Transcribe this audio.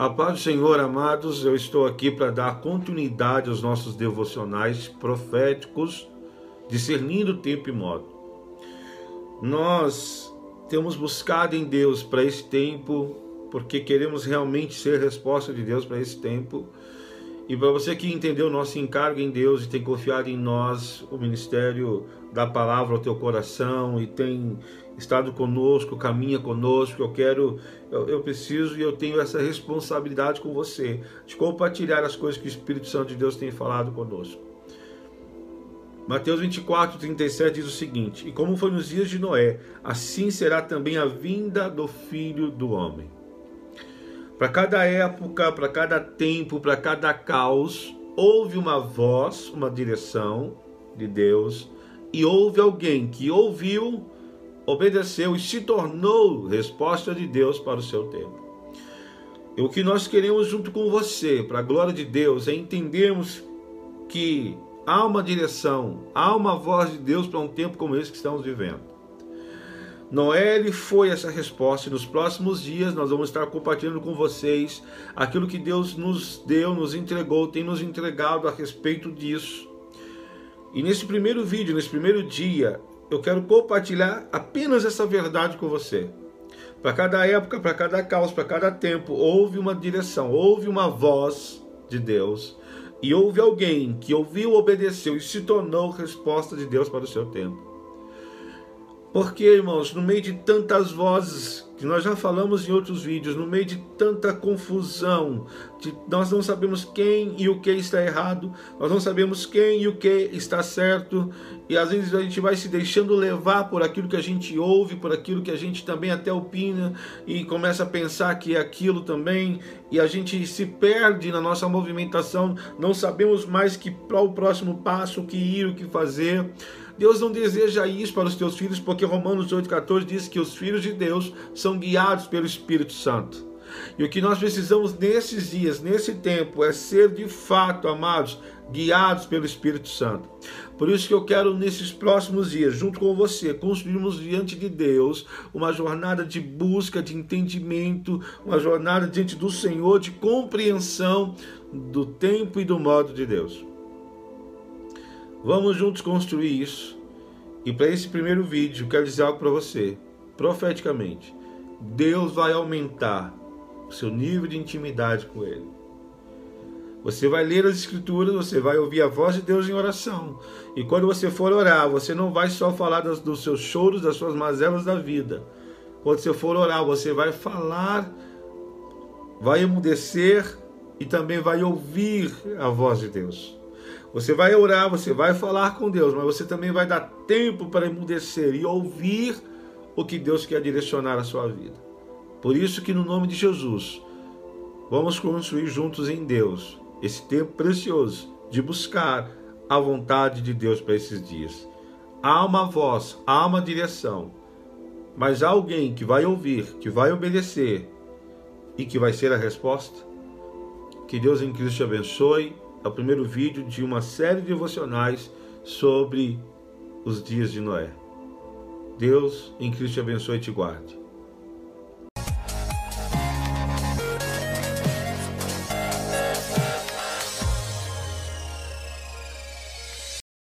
A paz do Senhor, amados, eu estou aqui para dar continuidade aos nossos devocionais proféticos, discernindo tempo e modo. Nós temos buscado em Deus para esse tempo, porque queremos realmente ser resposta de Deus para esse tempo. E para você que entendeu o nosso encargo em Deus e tem confiado em nós, o ministério da palavra ao teu coração e tem estado conosco, caminha conosco. Eu quero, eu, eu, preciso e eu tenho essa responsabilidade com você de compartilhar as coisas que o Espírito Santo de Deus tem falado conosco. Mateus 24, 37 diz o seguinte: E como foi nos dias de Noé, assim será também a vinda do filho do homem. Para cada época, para cada tempo, para cada caos, houve uma voz, uma direção de Deus, e houve alguém que ouviu obedeceu e se tornou resposta de Deus para o seu tempo. E o que nós queremos junto com você, para a glória de Deus, é entendermos que há uma direção, há uma voz de Deus para um tempo como esse que estamos vivendo. Noé ele foi essa resposta e nos próximos dias nós vamos estar compartilhando com vocês aquilo que Deus nos deu, nos entregou, tem nos entregado a respeito disso. E nesse primeiro vídeo, nesse primeiro dia, eu quero compartilhar apenas essa verdade com você. Para cada época, para cada caos, para cada tempo, houve uma direção, houve uma voz de Deus e houve alguém que ouviu, obedeceu e se tornou resposta de Deus para o seu tempo. Porque, irmãos, no meio de tantas vozes que nós já falamos em outros vídeos, no meio de tanta confusão, de, nós não sabemos quem e o que está errado, nós não sabemos quem e o que está certo, e às vezes a gente vai se deixando levar por aquilo que a gente ouve, por aquilo que a gente também até opina, e começa a pensar que é aquilo também, e a gente se perde na nossa movimentação, não sabemos mais que para o próximo passo, o que ir, o que fazer. Deus não deseja isso para os teus filhos, porque Romanos 8,14 diz que os filhos de Deus são guiados pelo Espírito Santo. E o que nós precisamos nesses dias, nesse tempo, é ser de fato, amados, guiados pelo Espírito Santo. Por isso que eu quero, nesses próximos dias, junto com você, construirmos diante de Deus uma jornada de busca, de entendimento, uma jornada diante do Senhor, de compreensão do tempo e do modo de Deus. Vamos juntos construir isso. E para esse primeiro vídeo, quero dizer algo para você, profeticamente. Deus vai aumentar o seu nível de intimidade com Ele. Você vai ler as Escrituras, você vai ouvir a voz de Deus em oração. E quando você for orar, você não vai só falar dos, dos seus choros, das suas mazelas da vida. Quando você for orar, você vai falar, vai emudecer e também vai ouvir a voz de Deus. Você vai orar, você vai falar com Deus, mas você também vai dar tempo para emudecer e ouvir o que Deus quer direcionar a sua vida. Por isso que no nome de Jesus, vamos construir juntos em Deus esse tempo precioso de buscar a vontade de Deus para esses dias. Há uma voz, há uma direção, mas há alguém que vai ouvir, que vai obedecer e que vai ser a resposta. Que Deus em Cristo te abençoe é o primeiro vídeo de uma série de devocionais sobre os dias de Noé. Deus em Cristo te abençoe e te guarde.